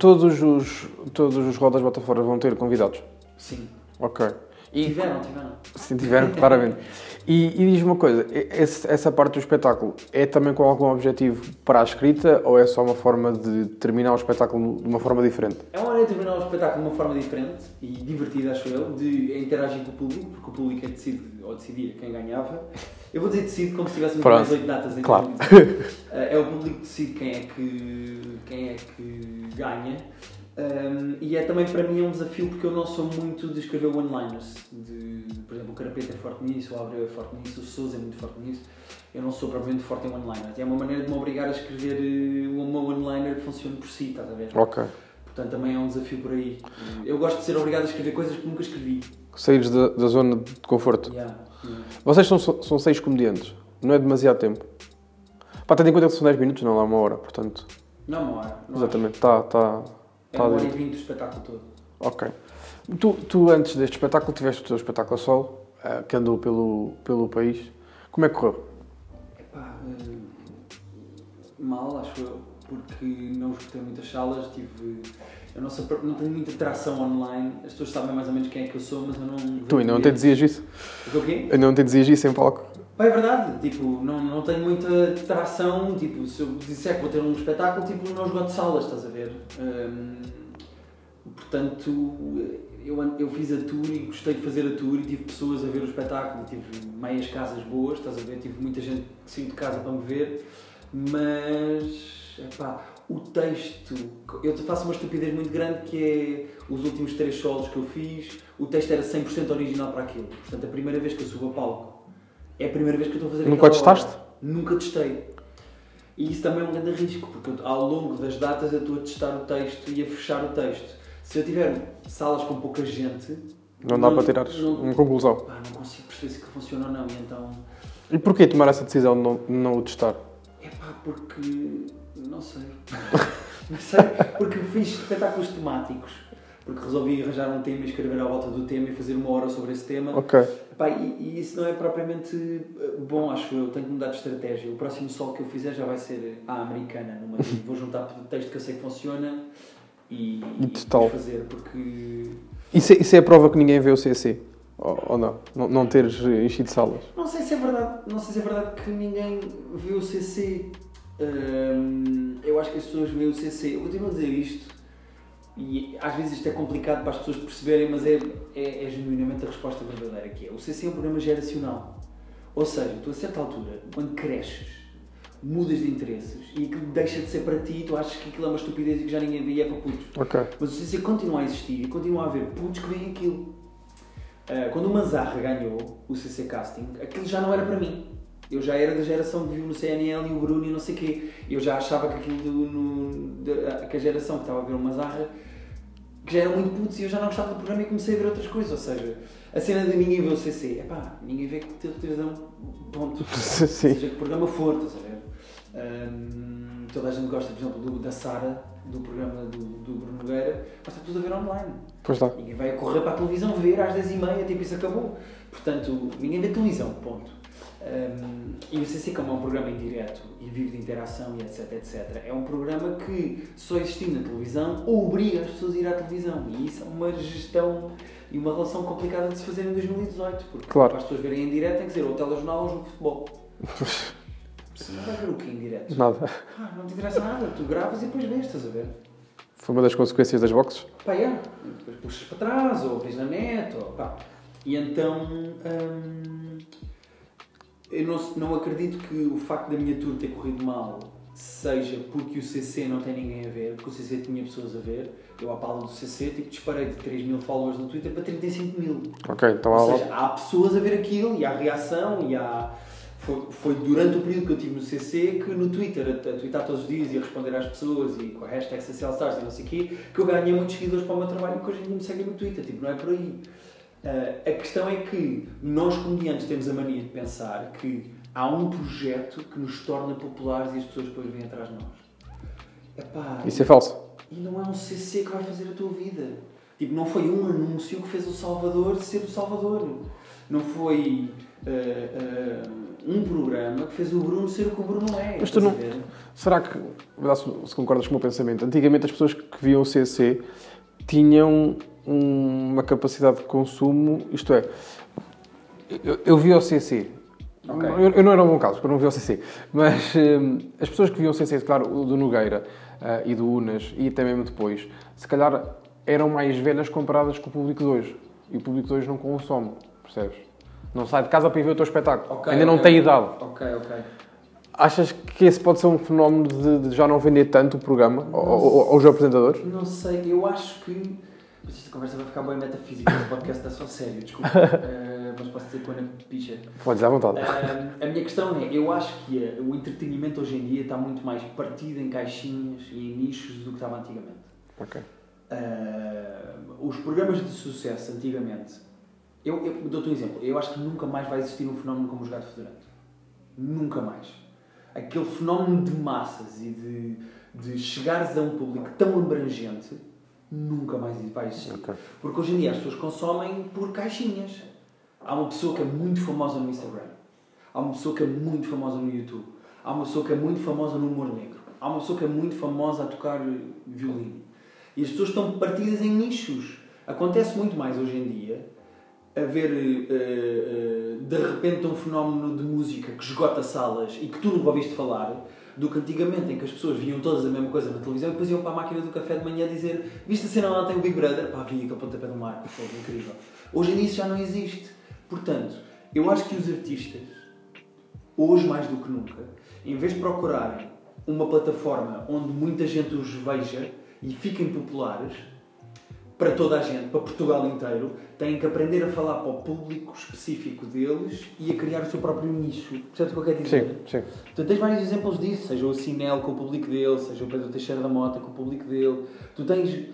Todos os, todos os rodas bota fora vão ter convidados. Sim. Ok. E Tiveram, tiveram. se tiveram, claramente. E, e diz-me uma coisa: esse- essa parte do espetáculo é também com algum objetivo para a escrita ou é só uma forma de terminar o espetáculo de uma forma diferente? É uma maneira de terminar o espetáculo de uma forma diferente e divertida, acho eu, de interagir com o público, porque o público é decide, ou decidia quem ganhava. Eu vou dizer decide como se tivéssemos mais oito datas em Claro. 2018. Eh, É o público que decide quem é que, quem é que ganha. Um, e é também para mim é um desafio porque eu não sou muito de escrever one-liners. Por exemplo, o Carapeta é forte nisso, o Abreu é forte nisso, o Souza é muito forte nisso. Eu não sou propriamente forte em one-liners. É uma maneira de me obrigar a escrever eh, uma one-liner que funcione por si, estás a ver? Ok. Portanto, também é um desafio por aí. Eu gosto de ser obrigado a escrever coisas que nunca escrevi. Saíres da, da zona de conforto. Yeah, yeah. Vocês são, são seis comediantes. Não é demasiado tempo. Pá, tendo em conta que são 10 minutos, não dá uma hora, portanto. Não, uma hora. Não Exatamente. Está. Tá, É tá uma hora e vinte do espetáculo todo. Ok. Tu, tu, antes deste espetáculo, tiveste o teu espetáculo a solo, eh, que andou pelo, pelo país. Como é que correu? Epá, eh, mal, acho eu, porque não escutei muitas salas, tive. Eu não, sou, não tenho muita tração online, as pessoas sabem mais ou menos quem é que eu sou, mas eu não. Tu ainda não te dizias isso? O quê? Ainda não te dizias isso em palco? Pá, é verdade, tipo, não, não tenho muita tração, tipo, se eu disser que vou ter um espetáculo, tipo, não esgoto salas, estás a ver? Hum, portanto, eu, eu fiz a tour e gostei de fazer a tour e tive pessoas a ver o espetáculo, tive meias casas boas, estás a ver? Tive muita gente que saiu de casa para me ver, mas, epá, o texto, eu faço uma estupidez muito grande que é os últimos três solos que eu fiz, o texto era 100% original para aquilo. Portanto, a primeira vez que eu subo a palco, é a primeira vez que eu estou a fazer Nunca testaste? obra. Nunca testei. E isso também é um grande risco, porque ao longo das datas eu estou a testar o texto e a fechar o texto. Se eu tiver salas com pouca gente, Não dá para tirares não, uma conclusão. pá, não consigo perceber se que funciona ou não. E então, E porquê tomar essa decisão de não, não o testar? é pá, porque. Não sei. não sei. Porque fiz espetáculos temáticos. Porque resolvi arranjar um tema e escrever à volta do tema e fazer uma hora sobre esse tema. Ok. Epá, e, e isso não é propriamente eh, bom, acho eu. Tenho que mudar de estratégia. O próximo sol que eu fizer já vai ser a americana. Numa, vou juntar texto que eu sei que funciona e, E fazer. Porque. Isso é, isso é a prova que ninguém vê o CC? Ou, ou não? não? Não teres enchido salas? Não sei se é verdade, não sei se é verdade que ninguém vê o CC. Hum, eu acho que as pessoas veem o CC. Eu continuo a dizer isto e às vezes isto é complicado para as pessoas perceberem, mas é, é, é genuinamente a resposta verdadeira que é. O CC é um programa geracional. Ou seja, tu a certa altura, quando cresces, mudas de interesses e aquilo deixa de ser para ti, tu achas que aquilo é uma estupidez e que já ninguém vê e é para putos. Ok. Mas o CC continua a existir e continua a haver putos que veem aquilo. Ah, quando o Manzarra ganhou o CC Casting, aquilo já não era para mim. Eu já era da geração que viu no CNL e o Bruno e não sei o quê. Eu já achava que aquilo do, no, da- que a geração que estava a ver o Manzarra que já eram muito putos e eu já não gostava do programa e comecei a ver outras coisas. Ou seja, a cena de ninguém vê o CC. Epá, ninguém vê que tem televisão, ponto. Sim. Seja que programa for, estás a ver? Hum, toda a gente gosta, por exemplo, do, da Sara, do programa do, do Bruno Nogueira, mas está tudo a ver online. Pois está. Ninguém vai correr para a televisão ver às 10h30, tipo, isso acabou. Portanto, ninguém vê televisão, ponto. Hum, e o CC, como é um programa em direto e vive de interação e etc, etc, é um programa que só existindo na televisão obriga as pessoas a ir à televisão. E isso é uma gestão e uma relação complicada de se fazer em 2018, porque Claro. para as pessoas verem em direto tem que ser ou telejornal ou jogo de futebol. Não vai ver o que em direto? Nada. Ah, não te interessa nada, tu gravas e depois vês, estás a ver? Foi uma das consequências das boxes? Pá, é. Depois puxas para trás, ou vês na net, ou pá. E então. hum, eu não, não acredito que o facto da minha tour ter corrido mal seja porque o CC não tem ninguém a ver, porque o CC tinha pessoas a ver. Eu, à pala do CC, tipo, disparei de 3 mil followers no Twitter para 35 mil. Ok, então há Ou lá. seja, há pessoas a ver aquilo e há reação e há. Foi, foi durante o período que eu estive no CC que no Twitter, a, a twittar todos os dias e a responder às pessoas e com a hashtag SocialStars e não sei o quê, que eu ganhei muitos seguidores para o meu trabalho e que hoje em dia me seguem no Twitter. Tipo, não é por aí. Ah, a questão é que nós, comediantes, temos a mania de pensar que há um projeto que nos torna populares e as pessoas depois vêm atrás de nós. Epá, Isso é falso. e não é um CC que vai fazer a tua vida. Tipo, não foi um anúncio que fez o Salvador ser o Salvador. Não foi. ah, ah, um programa que fez o Bruno ser o que o Bruno é. Mas tu não-? Será que, se, concordas com o meu pensamento, antigamente as pessoas que viam o CC tinham uma capacidade de consumo, isto é, eu, eu via o CC, Ok. eu, eu não era um bom caso, porque eu não via o CC, mas hum, as pessoas que viam o CC, claro, o do Nogueira ah, e do Unas, e até mesmo depois, se calhar eram mais velhas comparadas com o público de hoje, e o público de hoje não consome, percebes? Não sai de casa para ir ver o teu espetáculo, Ok, ainda não ok. tem idade. Ok, ok. Achas que esse pode ser um fenómeno de, de já não vender tanto o programa ao- ao- aos apresentadores? Não sei, eu acho que. Mas esta conversa vai ficar bem metafísica, este podcast está só sério, desculpa. Eh, mas posso dizer na picha. Podes à vontade. Eh, a minha questão é, eu acho que eh, o entretenimento hoje em dia está muito mais partido em caixinhas e em nichos do que estava antigamente. Ok. Uh, os programas de sucesso antigamente, eu, eu dou-te um exemplo, eu acho que nunca mais vai existir um fenómeno como o Jogado Federante. Nunca mais. Aquele fenómeno de massas e de, de chegares a um público tão abrangente, nunca mais vai existir. Ok. Porque hoje em dia as pessoas consomem por caixinhas. Há uma pessoa que é muito famosa no Instagram. Há uma pessoa que é muito famosa no YouTube. Há uma pessoa que é muito famosa no humor negro. Há uma pessoa que é muito famosa a tocar eh, violino. E as pessoas estão partidas em nichos. Acontece muito mais hoje em dia haver eh, eh, de repente um fenómeno de música que esgota salas e que tu nunca ouviste falar do que antigamente em que as pessoas viam todas a mesma coisa na televisão e depois iam para a máquina do café de manhã dizer viste a cena lá tem o Big Brother? Pá, vi aquele pontapé do mar, foi incrível. Hoje em dia isso já não existe. Portanto, eu acho que os artistas, hoje mais do que nunca, em vez de procurarem uma plataforma onde muita gente os veja e fiquem populares, para toda a gente, para Portugal inteiro, têm que aprender a falar para o público específico deles e a criar o seu próprio nicho. Percebes o que eu quero dizer? Sim, sim. Tu tens vários exemplos disso, seja o Sinel com o público dele, seja o Pedro Teixeira da Mota com o público dele. Tu tens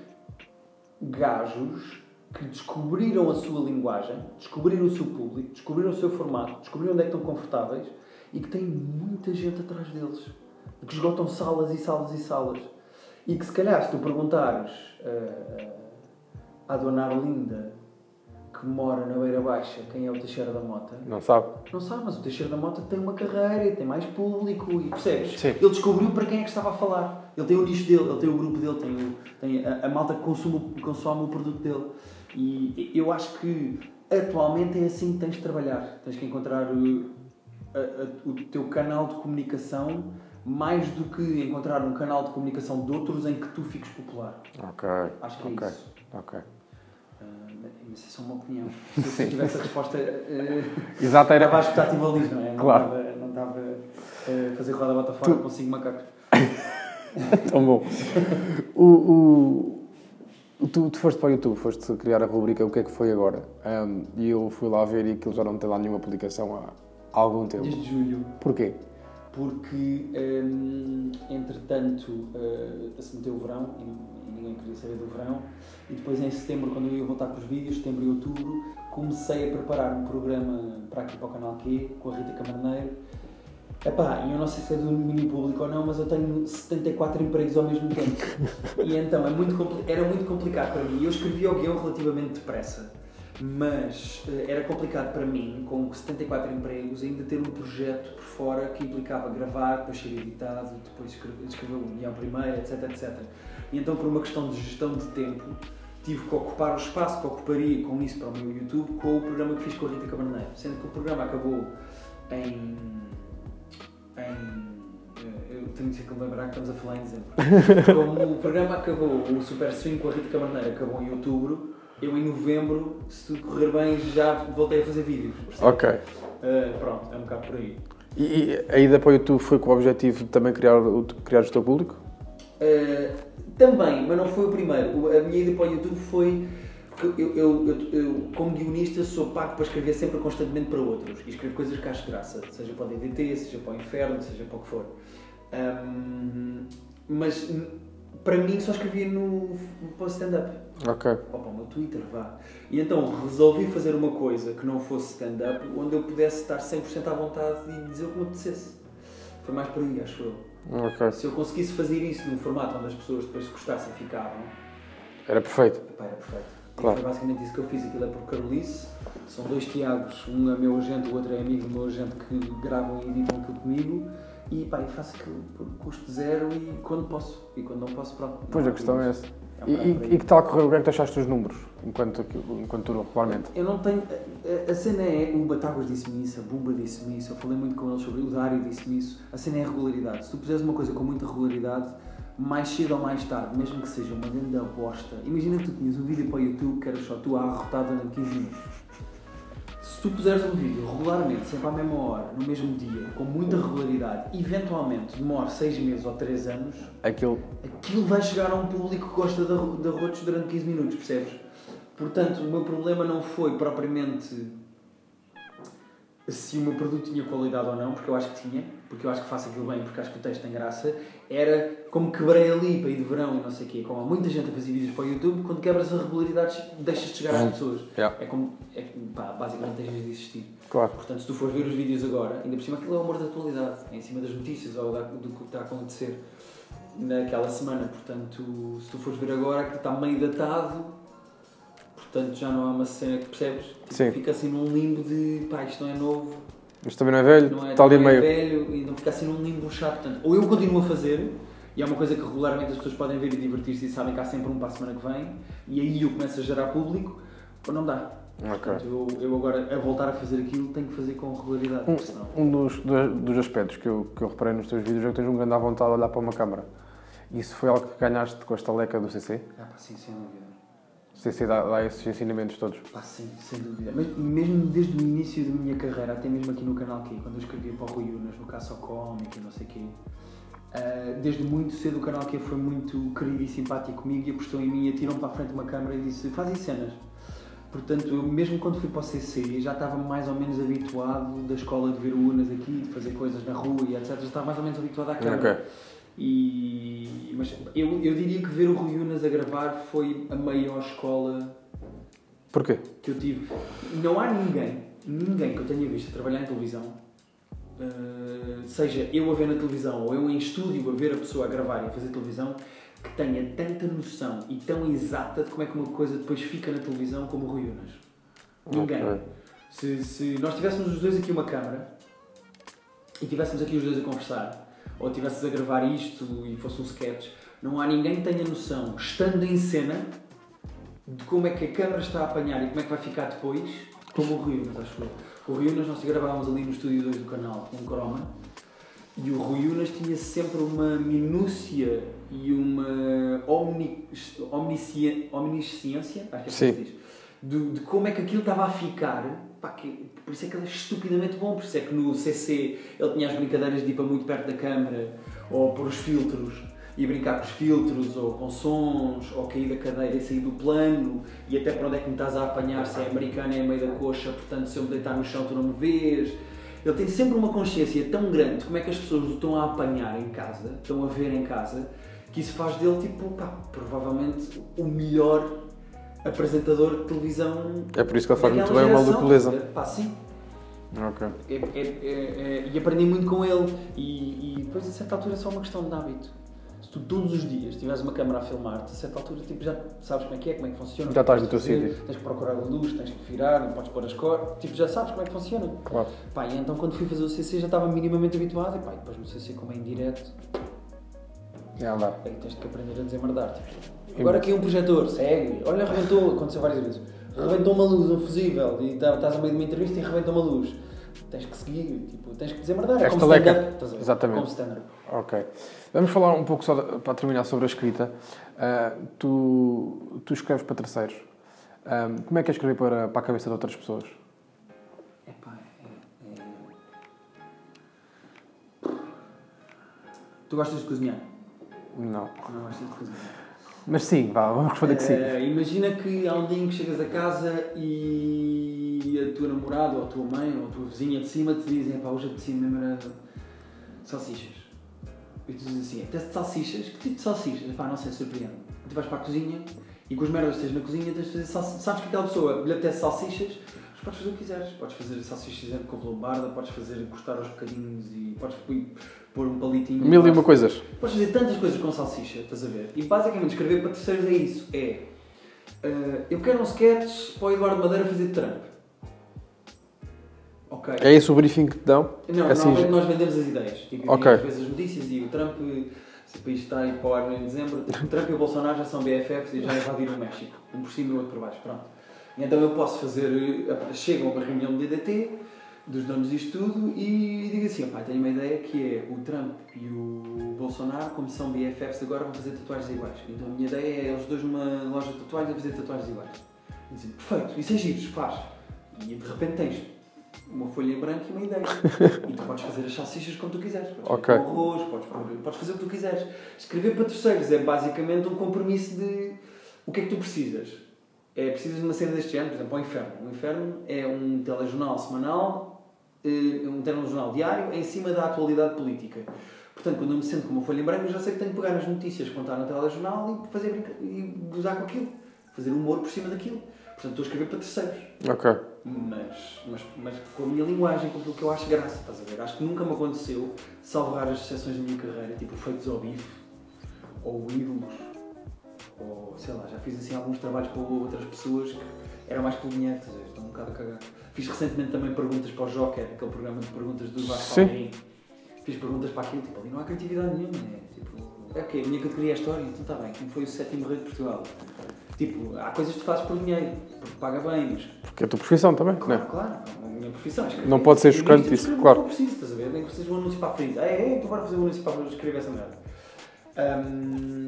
gajos que descobriram a sua linguagem, descobriram o seu público, descobriram o seu formato, descobriram onde é que estão confortáveis e que têm muita gente atrás deles. Que esgotam salas e salas e salas. E que se calhar se tu perguntares eh, à Dona Arlinda que mora na Beira Baixa quem é o Teixeira da Mota, Não sabe? não sabe, mas o Teixeira da Mota tem uma carreira, tem mais público e percebes? Sim. Ele descobriu para quem é que estava a falar. Ele tem o nicho dele, ele tem o grupo dele, tem, o, tem a, a malta que consome, consome o produto dele. E eu acho que atualmente é assim que tens de trabalhar. Tens que encontrar o, a- a- o teu canal de comunicação mais do que encontrar um canal de comunicação de outros em que tu fiques popular. Ok. Acho que é isso. Ok. Ah, mas isso é só uma opinião. Se eu tivesse a resposta. eh, Exato, era que está ali, não é? Claro. Estava, não estava a fazer roda bota fora consigo macacos. Tão bom. O, o- tu, tu foste para o YouTube, foste criar a rubrica O que é que foi agora? Ahm, e eu fui lá ver e aquilo já não tem lá nenhuma publicação há algum tempo. Desde julho. Porquê? Porque, hum, entretanto, uh, se meteu o verão e, e ninguém queria saber do verão. E depois, em setembro, quando eu ia voltar com os vídeos, setembro e outubro, comecei a preparar um programa para aqui para o canal Q, com a Rita Camarneiro. Epá, eu não sei se é do domínio público ou não, mas eu tenho 74 empregos ao mesmo tempo. E então é muito era muito complicado para mim. Eu escrevia o guião relativamente depressa, mas eh, era complicado para mim, com 74 empregos, ainda ter um projeto por fora que implicava gravar, depois ser editado, depois escrever, escrever o guião primeiro, etc, etc. E então, por uma questão de gestão de tempo, tive que ocupar o espaço que ocuparia com isso para o meu YouTube com o programa que fiz com a Rita Camarneiro. Sendo que o programa acabou em. em eh, eu tenho de que lembrar que estamos a falar em dezembro. Como o programa acabou, o Super Swing com a Rita Camarneiro acabou em outubro, eu em novembro, se tudo correr bem, já voltei a fazer vídeos. Ok. Eh, pronto, é um bocado por aí. E, e a ida para o YouTube foi com o objetivo de também criar o, criar o teu público? Uh, também, mas não foi o primeiro. A minha ida para o YouTube foi. Eu, eu, eu, eu, como guionista, sou pago para escrever sempre constantemente para outros. E escrevo coisas que acho graça, seja para o DDT, seja para o Inferno, seja para o que for. Um, mas para mim só escrevia no, para o stand-up. Ok. Ou para o meu Twitter, vá. E então resolvi fazer uma coisa que não fosse stand-up, onde eu pudesse estar 100% à vontade e dizer o que me apetecesse. Foi mais por aí, acho eu. Ok. Se eu conseguisse fazer isso num formato onde as pessoas depois gostassem e ficavam, Era perfeito. pá, era perfeito. Claro. Foi basicamente isso que eu fiz. Aquilo é por Carolice. São dois Tiagos, um é meu agente, o outro é amigo do meu agente que gravam e editam aquilo comigo. E pá, eu faço aquilo por custo zero e quando posso. E quando não posso, pronto. Pois não a questão é essa. É um E, e, e que tal correu? O que é que tu achaste dos números enquanto, enquanto tu regularmente? Eu não tenho. A, a cena é. O Batáguas disse-me isso, a Bumba disse-me isso, eu falei muito com eles sobre o Dário disse-me isso. A cena é a regularidade. Se tu puseres uma coisa com muita regularidade, mais cedo ou mais tarde, mesmo que seja uma grande bosta. Imagina que tu tinhas um vídeo para o YouTube que era só tu a arrotar durante 15 minutos. Se tu puseres um vídeo regularmente, sempre à mesma hora, no mesmo dia, com muita regularidade, eventualmente demora 6 meses ou 3 anos, Aquilo. aquilo vai chegar a um público que gosta de, de arrotos durante 15 minutos, percebes? Portanto, o meu problema não foi propriamente se o meu produto tinha qualidade ou não, porque eu acho que tinha, porque eu acho que faço aquilo bem, porque acho que o texto tem graça, era como quebrei ali para ir de verão e não sei o quê. Como há muita gente a fazer vídeos para o YouTube, quando quebras a regularidade, deixas de chegar às pessoas. Yeah. É como, é, pá, basicamente deixas de existir. Claro. Portanto, se tu fores ver os vídeos agora, ainda por cima aquilo é o humor da atualidade, é em cima das notícias ou do que está a acontecer naquela semana. Portanto, se tu fores ver agora, aquilo está meio datado, portanto já não há uma cena que percebes. Tipo, Sim. Fica assim num limbo de pá, isto não é novo, Isto também não é velho, não é, está ali não é meio. velho e não fica assim num limbo chato. Portanto, ou eu continuo a fazer, e é uma coisa que regularmente as pessoas podem ver e divertir-se e sabem que há sempre um para a semana que vem, e aí eu começo a gerar público, ou não dá. Ok. Portanto, eu, eu agora, a voltar a fazer aquilo, tenho que fazer com regularidade, porque senão... Um dos, dos, aspectos que eu, que eu reparei nos teus vídeos é que tens um grande à vontade de olhar para uma câmara. Isso foi algo que ganhaste com esta leca do CC? Ah, pá, sim, sem dúvida. CC dá, dá esses ensinamentos todos. Pá, sim, sem dúvida. Mas mesmo desde o início da minha carreira, até mesmo aqui no canal que quando eu escrevia para o Rui Unas, no Caça ao Cómico e não sei o quê, ah, desde muito cedo o canal que foi muito querido e simpático comigo e apostou em mim, atirou-me para a frente de uma câmara e disse, faz aí cenas. Portanto, eu, mesmo quando fui para o CC, já estava mais ou menos habituado da escola de ver o Unas aqui, de fazer coisas na rua e etc. Já estava mais ou menos habituado à câmara. Ok. E, mas eu, eu diria que ver o Rui Unas a gravar foi a maior escola Porquê? que eu tive. Não há ninguém, ninguém que eu tenha visto a trabalhar em televisão, eh, seja eu a ver na televisão ou eu em estúdio a ver a pessoa a gravar e a fazer televisão, que tenha tanta noção e tão exata de como é que uma coisa depois fica na televisão como o Rui Unas. Ninguém. Ok. Se, se nós tivéssemos os dois aqui uma câmara e tivéssemos aqui os dois a conversar, ou tivesses a gravar isto e fosse um sketch, não há ninguém que tenha noção, estando em cena, de como é que a câmara está a apanhar e como é que vai ficar depois, como o Rui Unas, acho eu. O Rui Unas, nós gravávamos ali no estúdio 2 do canal, com um croma, e o Rui Unas tinha sempre uma minúcia e uma omni, omnisci- omnisciência, acho que é Sim. assim que se diz, de, de como é que aquilo estava a ficar. Pá, que, por isso é que ele é estupidamente bom, por isso é que no CC ele tinha as brincadeiras de ir para muito perto da câmara, ou pôr os filtros e brincar com os filtros, ou com sons, ou cair da cadeira e sair do plano, e até para onde é que me estás a apanhar, se é americano é meio da coxa, portanto se eu me deitar no chão tu não me vês. Ele tem sempre uma consciência tão grande de como é que as pessoas o estão a apanhar em casa, estão a ver em casa, que isso faz dele, tipo, pá, provavelmente o melhor apresentador de televisão. É por isso que ele faz muito bem uma geração. localiza. Pá, sim. Ok. É- é- é- é- e aprendi muito com ele. E, e depois, a certa altura, é só uma questão de hábito. Se tu todos os dias tiveres uma câmera a filmar-te, a certa altura tipo, já sabes como é que é, como é que funciona. Já estás o no teu fazer, sítio. Tens que procurar a luz, tens que virar, não podes pôr as cores. Tipo, já sabes como é que funciona. Claro. Pá, e então quando fui fazer o CC já estava minimamente habituado. E pá, e depois no CC, como é em direto, É aí tens que aprender a desemmerdar. Tipo, agora aqui um projetor, segue. Olha, rebentou, aconteceu várias vezes. Rebentou uma luz, um fusível, e tá- estás a meio de uma entrevista e rebentou uma luz. Tens que seguir, tipo, tens que desemmerdar. É como stand-up. ver? Exatamente. Como stand-up. Ok. Vamos falar um pouco só de- para terminar sobre a escrita. Ah, tu, tu escreves para terceiros. Ah, como é que é escrever para, para a cabeça de outras pessoas? Epá, é, é... Tu gostas de cozinhar? Não. Não gostas de cozinhar? Mas sim, vá, vamos responder que sim. Eh, imagina que há um dia em que chegas a casa e a tua namorada, ou a tua mãe, ou a tua vizinha de cima te dizem pá, hoje apetecia mesmo era salsichas. E tu dizes assim, apetece salsichas? Que tipo de salsichas? Pá, não sei, surpreende. Tu vais para a cozinha e com as merdas que tens na cozinha tens de fazer salsichas. Sabes que aquela pessoa lhe apetece salsichas, podes fazer o que quiseres. Podes fazer salsichas de couve lombarda, podes fazer cortar aos bocadinhos e podes pôr um palitinho. Mil e uma coisas. Podes fazer tantas coisas com salsicha, estás a ver? E basicamente escrever para terceiros é isso. É Uh, eu quero um sketch para o Eduardo Madeira fazer de Trump. Ok. É esse o briefing que te dão? Não, Assim, normalmente nós vendemos as ideias. Tipo, Ok. às vezes as notícias e o Trump, se o país está aí para o ar em dezembro, o Trump e o Bolsonaro já são BFFs e já invadiram o México. Um por cima e o outro por baixo. Pronto. Então eu posso fazer. eh, Chegam a uma reunião do DDT, dos donos disto tudo, e digo assim: pá, tenho uma ideia que é o Trump e o Bolsonaro, como são BFFs agora, vão fazer tatuagens iguais. Então a minha ideia é eles dois numa loja de tatuagens a fazer tatuagens iguais. E dizem, perfeito, isso é giro, faz. E de repente tens uma folha em branco e uma ideia. e tu podes fazer as salsichas como tu quiseres. Podes Ok. fazer arroz, podes, podes fazer o que tu quiseres. Escrever para terceiros é basicamente um compromisso de o que é que tu precisas. É, precisas de uma cena deste género, por exemplo, o Inferno. O Inferno é um telejornal semanal, eh, um telejornal diário, em cima da atualidade política. Portanto, quando eu me sento com uma folha em branco, eu já sei que tenho que pegar nas notícias, contar no telejornal e, fazer, e gozar com aquilo. Fazer humor por cima daquilo. Portanto, estou a escrever para terceiros Ok. mas, mas, mas com a minha linguagem, com aquilo que eu acho graça, estás a ver? Acho que nunca me aconteceu, salvo raras exceções da minha carreira, tipo feitos ao bife, ou ídolos, ou sei lá, já fiz assim alguns trabalhos para outras pessoas que eram mais pelo dinheiro? Estão um bocado a cagar. Fiz recentemente também perguntas para o Joker, aquele programa de perguntas do Vasco Sim. Palmeirim. Fiz perguntas para aquilo, tipo, ali não há criatividade nenhuma, é tipo, é ok, a minha categoria é história, então está bem, como foi o sétimo rei de Portugal? Tipo, há coisas que tu fazes por dinheiro, porque paga bem, mas Porque é a tua profissão também, Claro, não é? claro. A minha profissão é escrever. Não pode ser E chocante isso, claro. o que eu preciso, estás a ver? Nem que seja um anúncio para a frente. É, é, tu agora fazer um anúncio para a frente, escrever essa merda. Hum,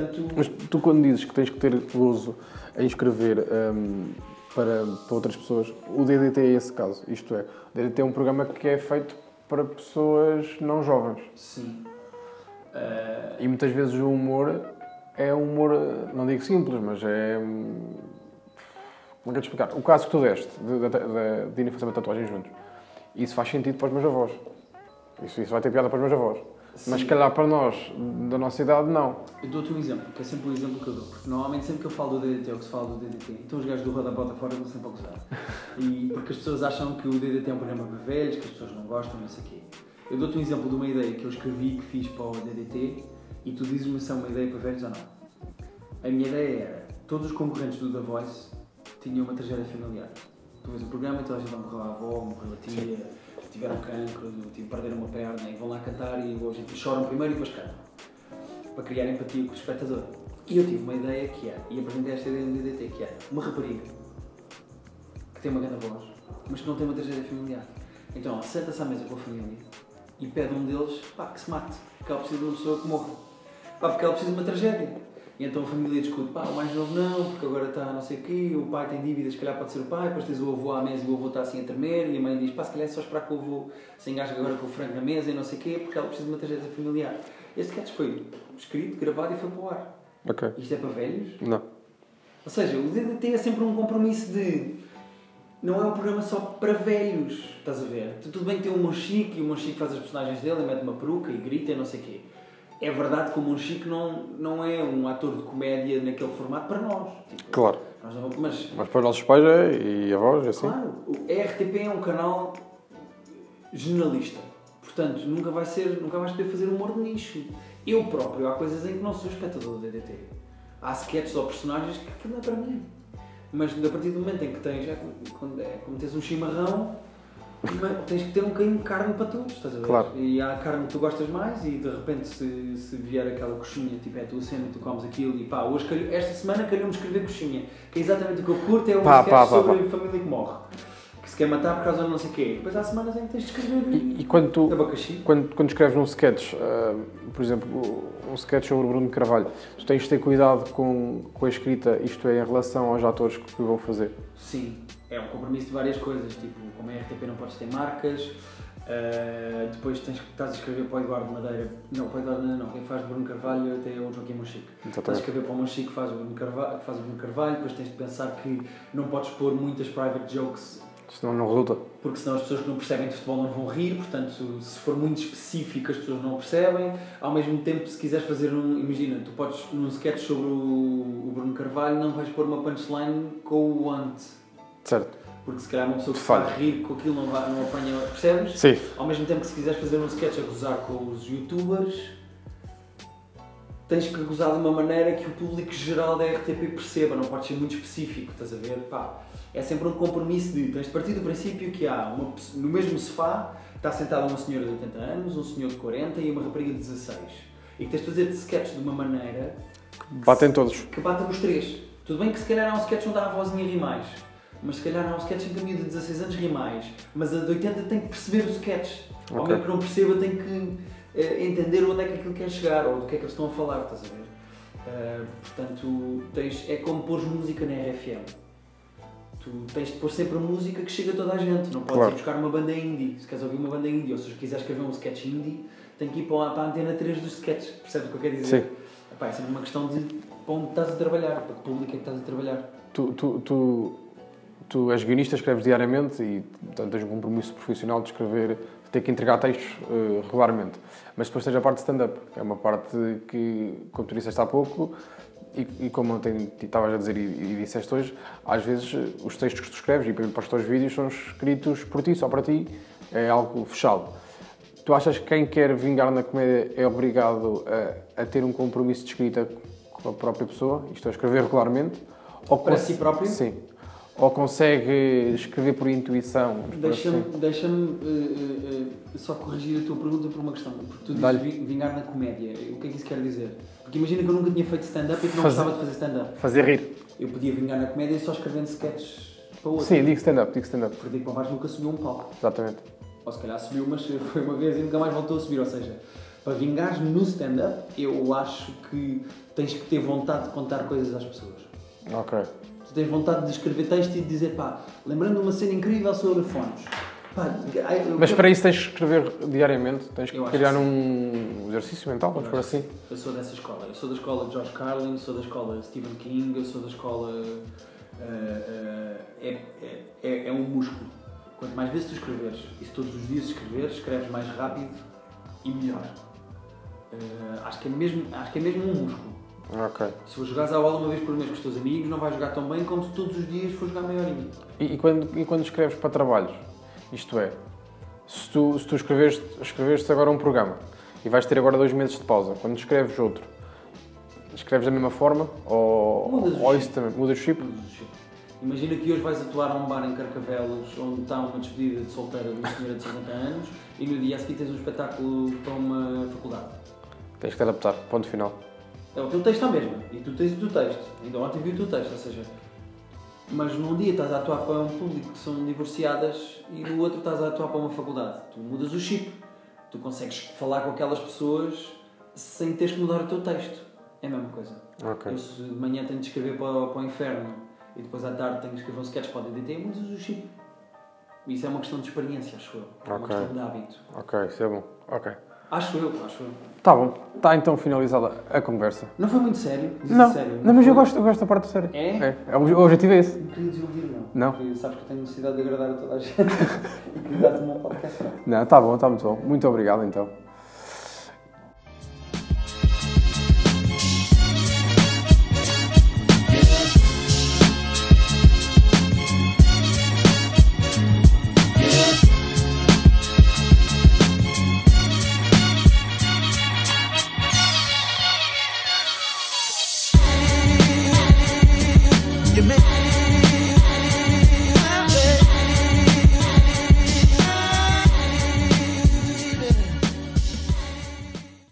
portanto, Mas tu quando dizes que tens que ter gozo em escrever hum, para, para outras pessoas, o DDT é esse caso. Isto é, o DDT é um programa que é feito para pessoas não jovens. sim. Ah, E muitas vezes o humor é um humor, não digo simples, mas é. Como é que eu te explicar? O caso que tu deste, de, irem fazer uma tatuagem juntos, isso faz sentido para os meus avós. Isso, isso vai ter piada para os meus avós. Mas se sim. calhar para nós, da nossa idade, não. Eu dou-te um exemplo, que é sempre o exemplo que eu dou. Porque normalmente sempre que eu falo do DDT ou que se fala do DDT, então os gajos do Roda Bota Fora vão sempre a gozar. E porque as pessoas acham que o DDT é um programa para velhos, que as pessoas não gostam, não sei o quê. Eu dou-te um exemplo de uma ideia que eu escrevi, que fiz para o DDT, e tu dizes-me se é uma ideia para velhos ou não. A minha ideia era, todos os concorrentes do The Voice tinham uma tragédia familiar. Tu vês o programa e toda a gente vai morrer a avó, morreu a tia, tiveram cancro, tipo, perderam uma perna e vão lá cantar e hoje choram primeiro e depois cantam para criar empatia com o espectador. E eu tive uma ideia que era, e apresentei esta ideia no DDT, que era uma rapariga que tem uma grande voz, mas que não tem uma tragédia familiar. Então, senta-se à mesa com a família e pede a um deles pá, que se mate, porque ela precisa de uma pessoa que morra. Pá, porque ela precisa de uma tragédia. E então a família discute, pá, o mais novo não, porque agora está não sei o quê, o pai tem dívidas, se calhar pode ser o pai, depois tens o avô à mesa e o avô está assim a tremer, e a mãe diz, pá, se calhar é só esperar que o avô se engasgue agora com o frango na mesa e não sei o quê, porque ela precisa de uma tragédia familiar. Este sketch foi escrito, gravado e foi para o ar. Ok. Isto é para velhos? Não. Ou seja, o DDT é sempre um compromisso de. Não é um programa só para velhos, estás a ver? Tudo bem que tem o Monchique e o Monchique faz as personagens dele e mete uma peruca e grita e não sei o quê. É verdade que o Monchique não, não é um ator de comédia naquele formato para nós. Tipo, Claro. nós não- mas, Mas para os nossos pais é, e avós, é assim. claro, o RTP é um canal generalista. Portanto, nunca vai ser, nunca vais poder fazer humor de nicho. Eu próprio, há coisas em que não sou espectador do DDT. Há sketches ou personagens que aquilo não é para mim. Mas a partir do momento em que tens, é quando é como tens um chimarrão, mas tens que ter um bocadinho de carne para todos, estás a ver? Claro. E há carne que tu gostas mais e de repente se, se vier aquela coxinha, tipo é a tua cena tu comes aquilo e pá, hoje calhou- esta semana calhou-me escrever coxinha, que é exatamente o que eu curto, é um Pá, sketch pá, pá, sobre pá. a família que morre. Que se quer matar por causa de não sei o quê. Depois há semanas em que tens de escrever E, e quando tu, abacaxi. quando, quando escreves um sketch, ah, por exemplo, um sketch sobre o Bruno Carvalho, tu tens de ter cuidado com, com a escrita, isto é, em relação aos atores que vão fazer. Sim, é um compromisso de várias coisas, tipo, como é RTP não podes ter marcas, uh, depois tens, estás a escrever para o Eduardo Madeira, não, para o Eduardo Madeira não, quem faz Bruno Carvalho até é o Joaquim Monchique. Estás a escrever para o Monchique que faz o Bruno Carvalho, faz o Bruno Carvalho, depois tens de pensar que não podes pôr muitas private jokes Senão não resulta. porque senão as pessoas que não percebem de futebol não vão rir, portanto, se for muito específico as pessoas não percebem. Ao mesmo tempo, se quiseres fazer um. Imagina, tu podes, num sketch sobre o, Bruno Carvalho, não vais pôr uma punchline com o want. Certo. Porque se calhar uma pessoa que se vai rir com aquilo não, vai, não apanha. Percebes? Sim. Ao mesmo tempo que se quiseres fazer um sketch a gozar com os youtubers, tens que gozar de uma maneira que o público geral da RTP perceba, não pode ser muito específico, estás a ver? Pá, é sempre um compromisso de tens de partir do princípio que há uma, no mesmo sofá está sentada uma senhora de 80 anos, um senhor de 40 e uma rapariga de 16. E que tens de fazer de sketch de uma maneira Batem todos. que batam os três. Tudo bem que se calhar há um sketch onde há a vozinha ri mais, mas se calhar há um sketch em que a miúda de 16 anos ri mais, mas a de 80 tem que perceber o sketch. Ou Ok. mesmo que não perceba tem que eh, entender onde é que aquilo quer chegar ou do que é que eles estão a falar, estás a ver? Eh, portanto, tens, é como pôr música na RFM. Tu tens de pôr sempre a música que chega a toda a gente. Não podes Claro. ir buscar uma banda indie. Se queres ouvir uma banda indie ou se quiseres escrever um sketch indie, tem que ir para a, para a antena 3 dos sketches. Percebes o que eu quero dizer? Sim. Epá, é sempre uma questão de para onde estás a trabalhar, para que público é que estás a trabalhar. Tu, tu, tu, tu és guionista, escreves diariamente e portanto, tens um compromisso profissional de escrever, de ter que entregar textos eh, regularmente. Mas depois tens a parte de stand-up, que é uma parte que, como tu disseste há pouco, e, e como estavas a dizer e, e disseste hoje, às vezes eh, os textos que tu escreves e para os teus vídeos são escritos por ti, só para ti, é algo fechado. Tu achas que quem quer vingar na comédia é obrigado a, a ter um compromisso de escrita com a própria pessoa, isto é, escrever regularmente? Ou Para si próprio? Sim. Ou consegue escrever por intuição? pôr Deixa-me assim? deixa só corrigir a tua pergunta por uma questão. Porque tu dizes vi- vingar na comédia. O que é que isso quer dizer? Porque imagina que eu nunca tinha feito stand-up e que não Fazer- gostava de fazer stand-up. Fazer rir. Eu podia vingar na comédia só escrevendo sketches para outro. Sim, digo stand-up, digo stand-up. Frederico Pombás nunca subiu um palco. Exatamente. Ou se calhar subiu, mas foi uma vez e nunca mais voltou a subir. Ou seja, para vingares no stand-up, eu acho que tens que ter vontade de contar coisas às pessoas. Ok. Tens vontade de escrever texto e de dizer, pá, lembrando uma cena incrível sobre fones. Pá, eu- Mas para isso tens que escrever diariamente, tens que criar que um exercício mental, vamos por assim. Eu sou dessa escola. Eu sou da escola de George Carlin, sou da escola Stephen King, eu sou da escola. eh, eh, é, é, é, um músculo. Quanto mais vezes tu escreveres, e se todos os dias escreveres, escreves mais rápido e melhor. Eh, acho, que é mesmo, acho que é mesmo um músculo. Se for jogares à bola uma vez por mês com os teus amigos, não vais jogar tão bem como se todos os dias for jogar meia horinha. E, e quando, e quando escreves para trabalhos? Isto é, se tu, se tu escreveste, escreveste agora um programa e vais ter agora dois meses de pausa, quando escreves outro, escreves da mesma forma? Ou, Mudas o ou chip. isso também? Mudas o chip? Imagina que hoje vais atuar a um bar em Carcavelos onde está uma despedida de solteira de uma senhora de 50 anos e no dia a seguir tens um espetáculo para uma faculdade. Tens que te adaptar, ponto final. É o teu texto à mesma e tu tens o teu texto. Ainda ontem vi o teu texto, ou seja, mas num dia estás a atuar para um público que são divorciadas e no outro estás a atuar para uma faculdade. Tu mudas o chip. Tu consegues falar com aquelas pessoas sem teres que mudar o teu texto. É a mesma coisa. Ok. Eu se de manhã tenho de escrever para, o- para o inferno e depois à tarde tenho de escrever um sketch para o DDT, mudas o chip. Isso é uma questão de experiência, acho eu. É uma Ok. questão de hábito. Ok, isso é bom. Ok. Acho eu, acho eu. Tá bom. Está então finalizada a conversa. Não foi muito sério? Não, sério. não, mas eu gosto, eu gosto da parte séria. É? É, é, o objetivo é esse. Não queria desiludir, não. Não? Porque sabes que eu tenho necessidade de agradar a toda a gente e queria dar-te um podcast. Não, tá bom, está muito bom. Muito obrigado então.